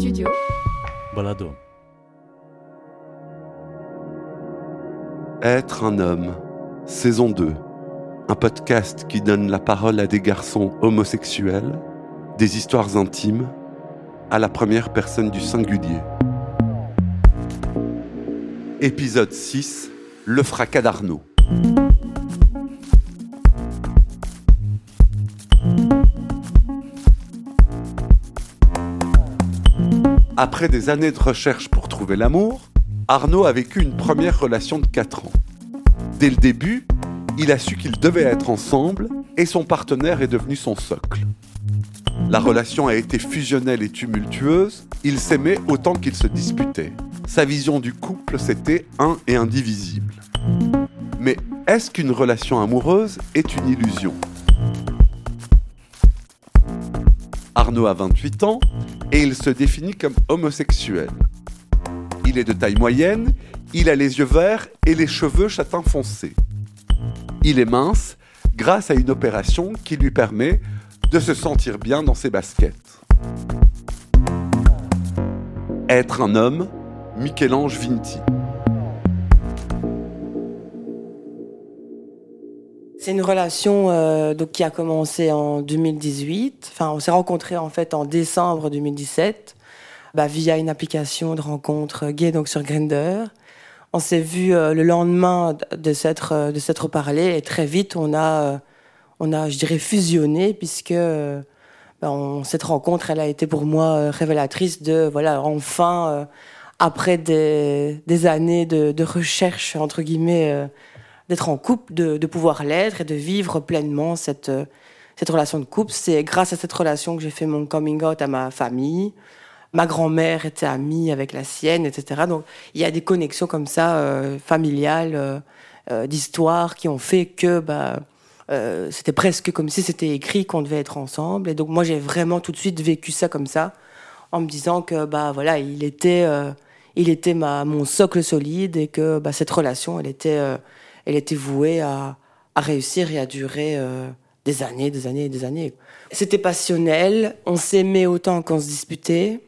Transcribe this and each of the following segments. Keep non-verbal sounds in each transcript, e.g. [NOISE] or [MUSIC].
Studio. Balado. Être un homme, saison 2. Un podcast qui donne la parole à des garçons homosexuels, des histoires intimes, à la première personne du singulier. Épisode 6. Le fracas d'Arnaud. Après des années de recherche pour trouver l'amour, Arnaud a vécu une première relation de 4 ans. Dès le début, il a su qu'ils devaient être ensemble et son partenaire est devenu son socle. La relation a été fusionnelle et tumultueuse, ils s'aimaient autant qu'ils se disputaient. Sa vision du couple, c'était un et indivisible. Mais est-ce qu'une relation amoureuse est une illusion? Arnaud a 28 ans et il se définit comme homosexuel. Il est de taille moyenne, il a les yeux verts et les cheveux châtain foncé. Il est mince grâce à une opération qui lui permet de se sentir bien dans ses baskets. Être un homme, Michel-Ange Vinti. C'est une relation euh, donc, qui a commencé en 2018. Enfin, on s'est rencontrés en fait en décembre 2017 bah, via une application de rencontre gay donc sur Grindr. On s'est vu euh, le lendemain de s'être euh, de s'être parlé et très vite on a on a je dirais fusionné puisque bah, cette rencontre elle a été pour moi révélatrice de voilà enfin après des, des années de, de recherche entre guillemets d'être en couple, de, pouvoir l'être et de vivre pleinement cette, euh, cette relation de couple. C'est grâce à cette relation que j'ai fait mon coming out à ma famille. Ma grand-mère était amie avec la sienne, etc. Donc il y a des connexions comme ça, euh, familiales, euh, d'histoires qui ont fait que bah, c'était presque comme si c'était écrit qu'on devait être ensemble. Et donc moi j'ai vraiment tout de suite vécu ça comme ça, en me disant que bah voilà il était il était ma mon socle solide et que bah, cette relation elle était elle était vouée à, réussir et à durer euh, des années, des années et des années. C'était passionnel, on s'aimait autant qu'on se disputait.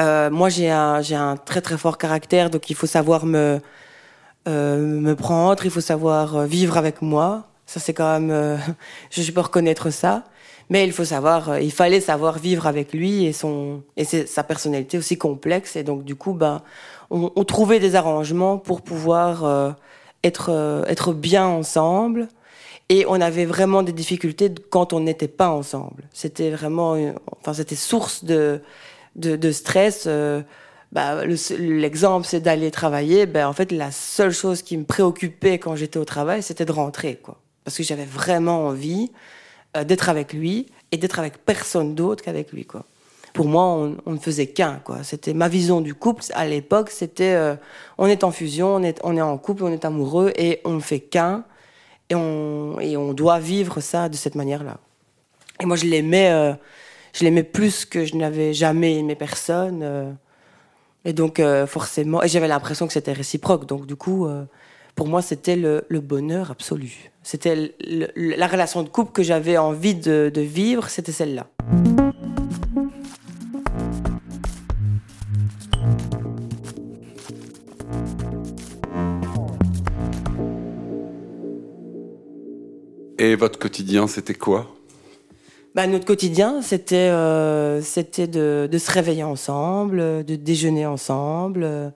Euh, moi, j'ai un, j'ai un très très fort caractère, donc il faut savoir me, euh, me prendre, il faut savoir vivre avec moi. Ça, c'est quand même, [LAUGHS] je peux reconnaître ça. Mais il faut savoir, il fallait savoir vivre avec lui et son et sa personnalité aussi complexe. Et donc, du coup, ben, on trouvait des arrangements pour pouvoir être, euh, être bien ensemble. Et on avait vraiment des difficultés quand on n'était pas ensemble. C'était vraiment, enfin, c'était source de, de, stress. Euh, bah, l'exemple, c'est d'aller travailler. Ben, en fait, la seule chose qui me préoccupait quand j'étais au travail, c'était de rentrer, quoi. Parce que j'avais vraiment envie euh, d'être avec lui et d'être avec personne d'autre qu'avec lui, quoi pour moi, on, ne faisait qu'un. Quoi. C'était ma vision du couple à l'époque. C'était, euh, on est en fusion, on est, on est en couple, on est amoureux et on ne fait qu'un. Et on, et on doit vivre ça de cette manière-là. Et moi, je l'aimais, euh, je l'aimais plus que je n'avais jamais aimé personne. Euh. et donc, forcément, j'avais l'impression que c'était réciproque. Donc, du coup, pour moi, c'était le, bonheur absolu. C'était la relation de couple que j'avais envie de vivre, c'était celle-là. Et votre quotidien, c'était quoi? Bah, Notre quotidien, c'était euh, c'était de, se réveiller ensemble, de déjeuner ensemble,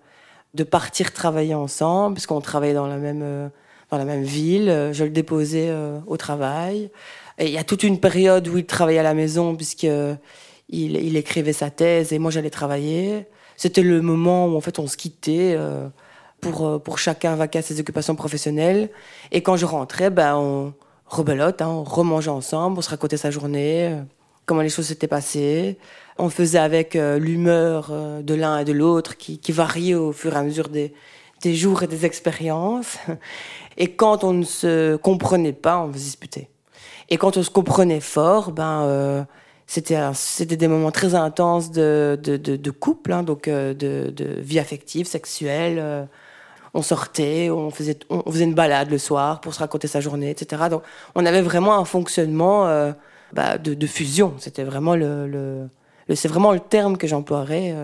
de partir travailler ensemble, puisqu'on travaillait dans la même, euh, dans la même ville. Je le déposais euh, au travail. Et il y a toute une période où il travaillait à la maison, puisqu'il il écrivait sa thèse et moi j'allais travailler. C'était le moment où en fait on se quittait pour, pour chacun vaquer à ses occupations professionnelles. Et quand je rentrais, ben, on rebelote, hein, on remangeait ensemble, on se racontait sa journée, euh, comment les choses s'étaient passées. On faisait avec euh, l'humeur euh, de l'un et de l'autre qui, qui variait au fur et à mesure des, des jours et des expériences. Et quand on ne se comprenait pas, on se disputait. Et quand on se comprenait fort, ben c'était c'était des moments très intenses de de, de, de couple, hein, donc de, de vie affective, sexuelle on sortait, on faisait, on faisait une balade le soir pour se raconter sa journée, etc. Donc, on avait vraiment un fonctionnement euh, bah, de, fusion. C'était vraiment le, c'est vraiment le terme que j'emploierais.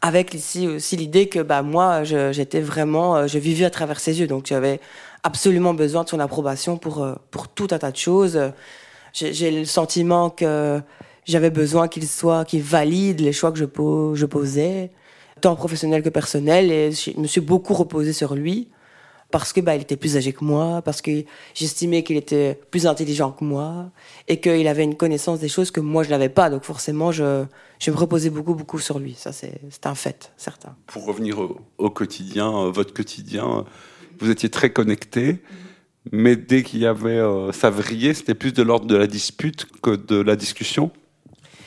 avec ici aussi l'idée que bah moi j'étais vraiment je vivais à travers ses yeux donc j'avais absolument besoin de son approbation pour pour tout un tas de choses j'ai le sentiment que j'avais besoin qu'il soit, qu'il valide les choix que je, je posais, tant professionnel que personnel, et je me suis beaucoup reposé sur lui parce que bah, il était plus âgé que moi, parce que j'estimais qu'il était plus intelligent que moi, et qu'il avait une connaissance des choses que moi je n'avais pas. Donc forcément, je, je me reposais beaucoup, beaucoup sur lui. Ça, c'est un fait, certain. Pour revenir au, quotidien, euh, votre quotidien, vous étiez très connecté mais dès qu'il y avait euh, ça vrillait, c'était plus de l'ordre de la dispute que de la discussion?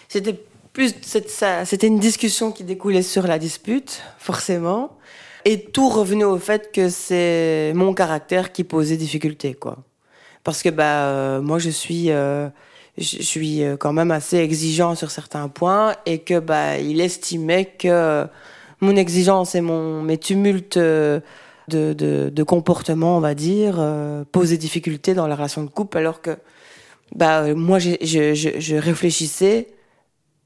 C'était plus c'était une discussion qui découlait sur la dispute, forcément, et tout revenait au fait que c'est mon caractère qui posait difficulté, quoi. Parce que bah euh, moi je suis euh, je suis quand même assez exigeant sur certains points et que bah il estimait que mon exigence et mon mes tumultes de, de, de comportement, on va dire, euh, poser difficulté dans la relation de couple, alors que bah, moi, je, je, je réfléchissais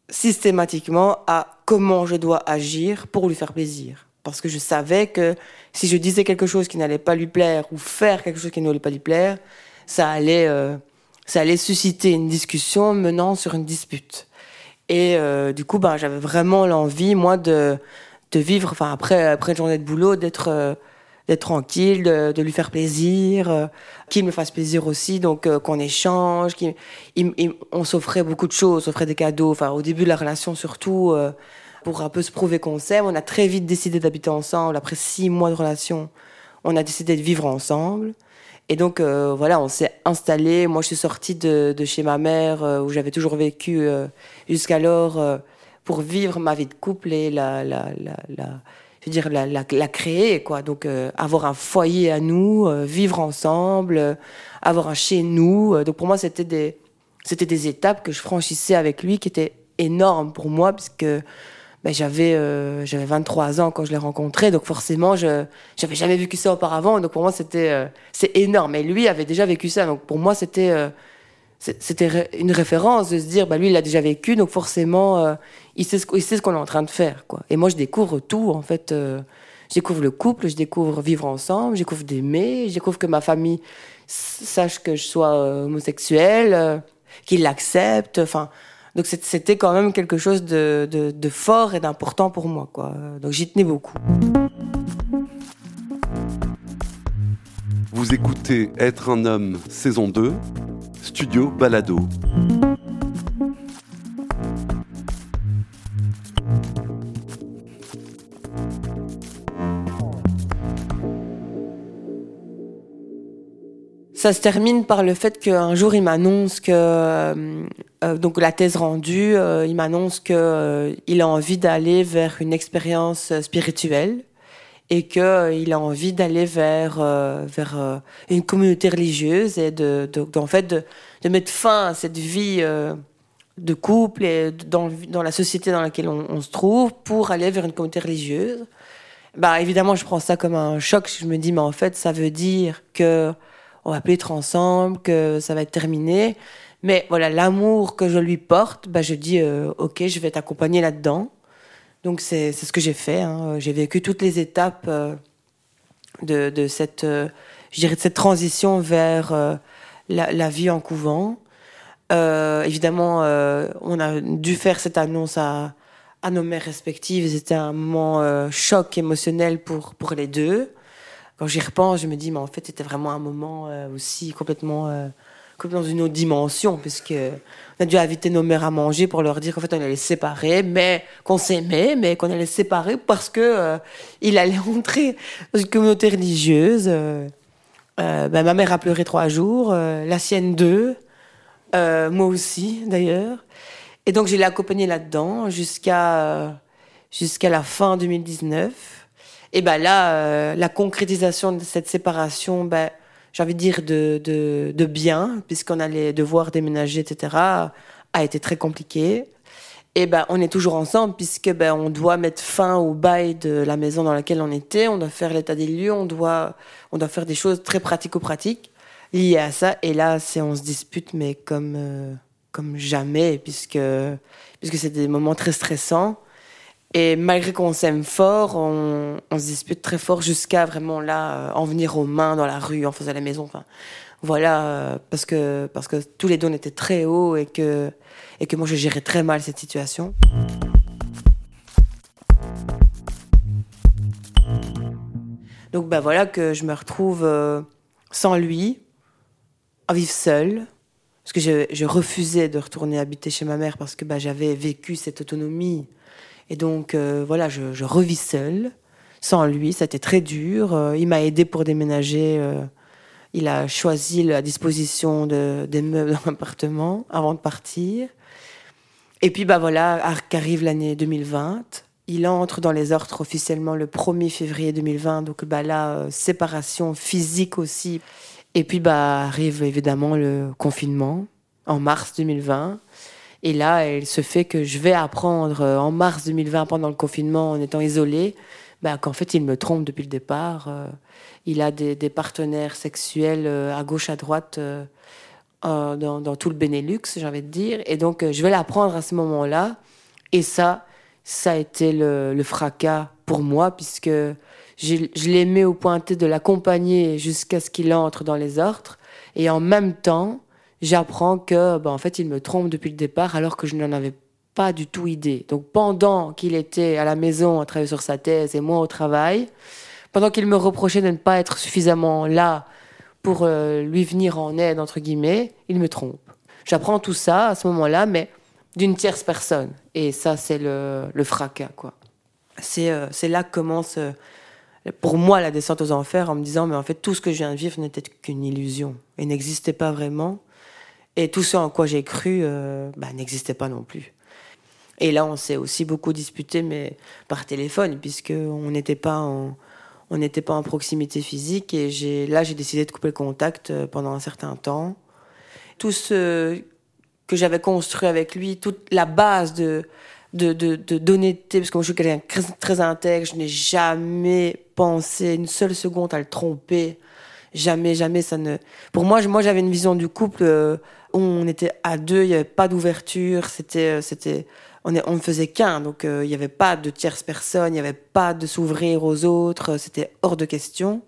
systématiquement à comment je dois agir pour lui faire plaisir. Parce que je savais que si je disais quelque chose qui n'allait pas lui plaire ou faire quelque chose qui n'allait pas lui plaire, ça allait, euh, ça allait susciter une discussion menant sur une dispute. Et euh, du coup, bah, j'avais vraiment l'envie, moi, de, de vivre, enfin, après, après une journée de boulot, d'être euh, d'être tranquille, de, lui faire plaisir, euh, qu'il me fasse plaisir aussi, donc euh, qu'on échange. on s'offrait beaucoup de choses, on s'offrait des cadeaux. Enfin, au début de la relation surtout, euh, pour un peu se prouver qu'on s'aime. On a très vite décidé d'habiter ensemble. Après six mois de relation, on a décidé de vivre ensemble. Et donc voilà, on s'est installé. Moi, je suis sortie de, chez ma mère où j'avais toujours vécu jusqu'alors pour vivre ma vie de couple et la, la, la je veux dire, la, la, la créer, quoi. Donc, euh, avoir un foyer à nous, euh, vivre ensemble, euh, avoir un chez nous. donc, pour moi, c'était des, c'était des étapes que je franchissais avec lui qui étaient énormes pour moi, puisque ben, j'avais, j'avais 23 ans quand je l'ai rencontré. Donc, forcément, je j'avais jamais vécu ça auparavant. Donc, pour moi, c'était, c'est énorme. Et lui avait déjà vécu ça. Donc, pour moi, c'était c'était une référence de se dire bah lui il a déjà vécu donc forcément euh, il sait ce ce qu'on est en train de faire quoi. Et moi je découvre tout en fait euh, je découvre le couple je découvre vivre ensemble je découvre d'aimer je découvre que ma famille sache que je sois euh, homosexuel euh, qu'il l'accepte enfin donc c'était quand même quelque chose de, de, de fort et d'important pour moi quoi. Donc j'y tenais beaucoup. Vous écoutez Être un homme saison 2 Studio Balado. Ça se termine par le fait qu'un jour il m'annonce que euh, euh, donc la thèse rendue, euh, il m'annonce que il a envie d'aller vers une expérience spirituelle et qu'il euh, a envie d'aller vers, euh, vers euh, une communauté religieuse et de, de, en fait de, mettre fin à cette vie de couple et dans, la société dans laquelle on, on, se trouve pour aller vers une communauté religieuse. Bah évidemment, je prends ça comme un choc. Je me dis, mais en fait, ça veut dire que on va plus être ensemble, que ça va être terminé. Mais voilà, l'amour que je lui porte, bah je dis, ok, je vais t'accompagner là-dedans. Donc c'est ce que j'ai fait. Hein. J'ai vécu toutes les étapes euh, de, de, cette, euh, je dirais de cette transition vers euh, la, la, vie en couvent. évidemment, on a dû faire cette annonce à, à nos mères respectives. C'était un moment choc émotionnel pour, pour les deux. Quand j'y repense, je me dis, mais en fait, c'était vraiment un moment aussi complètement dans une autre dimension, puisque on a dû inviter nos mères à manger pour leur dire qu'en fait on allait séparer, mais qu'on s'aimait, mais qu'on allait séparer parce que euh, il allait [LAUGHS] entrer dans une communauté religieuse. Euh, euh, ben, ma mère a pleuré trois jours, la sienne deux, moi aussi d'ailleurs. Et donc je l'ai accompagnée là-dedans jusqu'à jusqu'à la fin 2019. Et ben là, la concrétisation de cette séparation, ben j'ai envie de dire, de, de, de bien, puisqu'on allait devoir déménager, etc., a été très compliqué. Et ben, on est toujours ensemble, puisque ben, on doit mettre fin au bail de la maison dans laquelle on était, on doit faire l'état des lieux, on doit, on doit faire des choses très pratico-pratiques liées à ça. Et là, c'est on se dispute, mais comme, euh, comme jamais, puisque, puisque c'est des moments très stressants. Et malgré qu'on s'aime fort, on, on, se dispute très fort jusqu'à vraiment là euh, en venir aux mains dans la rue, en faisant la maison. Enfin, voilà, euh, parce que parce que tous les deux étaient très hauts et que et que moi je gérais très mal cette situation. Donc bah voilà que je me retrouve euh, sans lui, à vivre seule, parce que je, je, refusais de retourner habiter chez ma mère parce que bah, j'avais vécu cette autonomie. Et donc euh, voilà, je, revis seule, sans lui, c'était très dur. Euh, il m'a aidé pour déménager. il a choisi la disposition de, des meubles dans l'appartement avant de partir. Et puis bah voilà, qu'arrive l'année 2020 il entre dans les ordres officiellement le 1er février 2020, donc bah là, euh, séparation physique aussi. Et puis bah arrive évidemment le confinement en mars 2020. Et là, il se fait que je vais apprendre euh, en mars 2020, pendant le confinement, en étant isolée, bah, qu'en fait, il me trompe depuis le départ. Euh, il a des, partenaires sexuels à gauche, à droite, dans, tout le Benelux, j'ai envie de dire. Et donc, je vais l'apprendre à ce moment-là. Et ça, ça a été le, fracas pour moi, puisque je l'ai mis au pointé de l'accompagner jusqu'à ce qu'il entre dans les ordres. Et en même temps, j'apprends que, ben, en fait, il me trompe depuis le départ, alors que je n'en avais pas du tout idée. Donc, pendant qu'il était à la maison à travailler sur sa thèse et moi au travail, pendant qu'il me reprochait de ne pas être suffisamment là pour euh, lui venir en aide, entre guillemets, il me trompe. J'apprends tout ça à ce moment-là, mais d'une tierce personne. Et ça, c'est le, le, fracas, quoi. C'est euh, là que commence, euh, pour moi, la descente aux enfers, en me disant, mais en fait, tout ce que je viens de vivre n'était qu'une illusion et n'existait pas vraiment. Et tout ce en quoi j'ai cru euh, bah, n'existait pas non plus. Et là, on s'est aussi beaucoup disputé, mais par téléphone, puisqu'on n'était pas en, pas en proximité physique. Et là, j'ai décidé de couper le contact pendant un certain temps. Tout ce que j'avais construit avec lui, toute la base de de, de, d'honnêteté, parce que moi je suis quelqu'un très, très intègre, je n'ai jamais pensé une seule seconde à le tromper. Jamais, jamais, ça ne. Pour moi, moi j'avais une vision du couple euh, on était à deux, il n'y avait pas d'ouverture, c'était, euh, c'était, on, ne faisait qu'un, donc euh, il n'y avait pas de tierce personne, il n'y avait pas de s'ouvrir aux autres, c'était hors de question.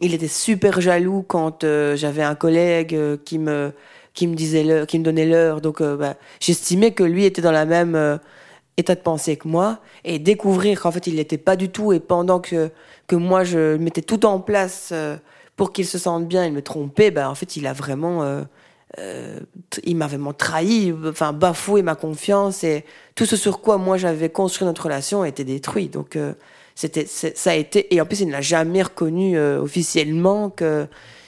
Il était super jaloux quand j'avais un collègue qui me qui me disait l'heure, qui me donnait l'heure. Donc, euh, bah, j'estimais que lui était dans la même euh, état de pensée que moi et découvrir qu'en fait il n'était pas du tout et pendant que que moi je mettais tout en place euh, pour qu'il se sente bien, il me trompait. Bah en fait il a vraiment il m'a vraiment trahi, enfin bafoué ma confiance et tout ce sur quoi moi j'avais construit notre relation a été détruit. Donc c'était ça a été et en plus il ne l'a jamais reconnu officiellement que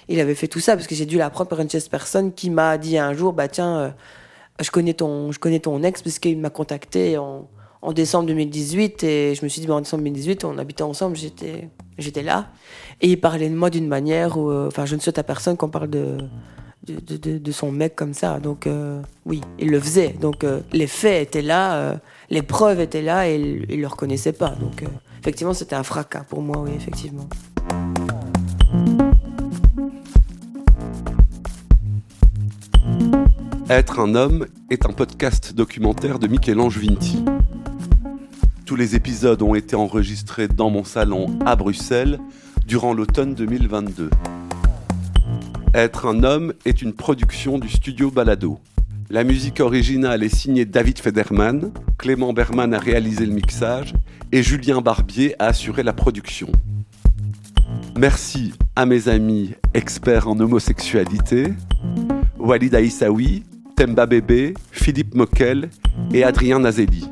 il avait fait tout ça parce que j'ai dû l'apprendre par une tierce personne qui m'a dit un jour bah tiens euh, je connais ton je connais ton ex parce qu'il m'a contacté en, en, décembre 2018 et je me suis dit bah, en décembre 2018 on habitait ensemble j'étais j'étais là et il parlait de moi d'une manière où euh, enfin je ne souhaite à personne qu'on parle de de, son mec comme ça donc euh, oui il le faisait donc les faits étaient là les preuves étaient là et il, il le reconnaissait pas donc effectivement c'était un fracas pour moi oui effectivement Être un homme est un podcast documentaire de Michel-Ange Vinti. Tous les épisodes ont été enregistrés dans mon salon à Bruxelles durant l'automne 2022. Être un homme est une production du studio Balado. La musique originale est signée David Federman, Clément Berman a réalisé le mixage et Julien Barbier a assuré la production. Merci à mes amis experts en homosexualité, Walid Aïssaoui, Temba Bébé, Philippe Moquel et Adrien Nazelli.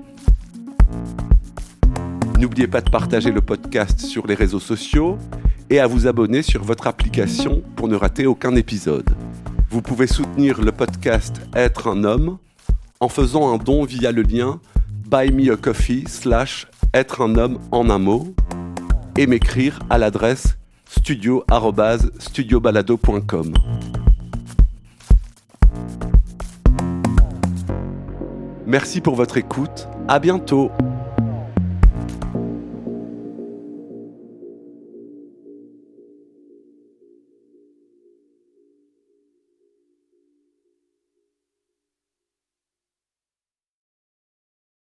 N'oubliez pas de partager le podcast sur les réseaux sociaux et à vous abonner sur votre application pour ne rater aucun épisode. Vous pouvez soutenir le podcast Être un homme en faisant un don via le lien Buy Me a Coffee slash Être un homme en un mot et m'écrire à l'adresse studio-studiobalado.com. Merci pour votre écoute. À bientôt.